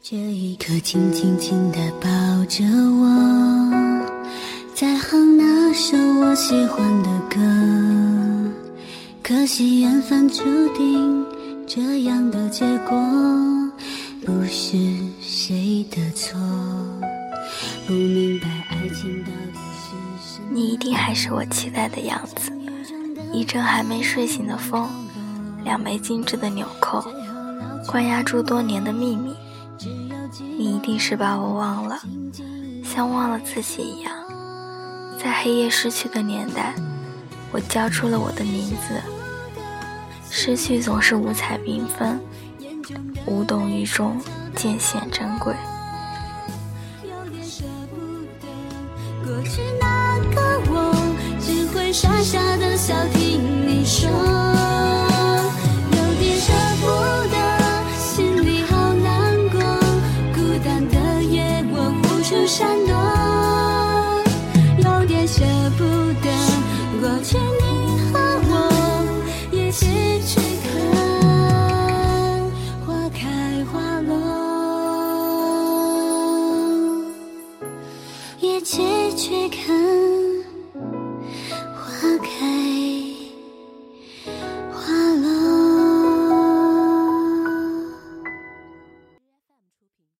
这一刻，轻轻轻地抱着我，在哼那首我喜欢的歌。可惜缘分注定这样的结果，不是谁的错。不明白爱情到底是什么。你一定还是我期待的样子，一阵还没睡醒的风，两枚精致的纽扣，关押住多年的秘密。你一定是把我忘了，像忘了自己一样。在黑夜逝去的年代，我交出了我的名字。失去总是五彩缤纷，无动于衷，渐显珍贵。过去那个我，只会傻傻的笑，闪躲有点舍不得过去你和我一起去看花开花落一起去看。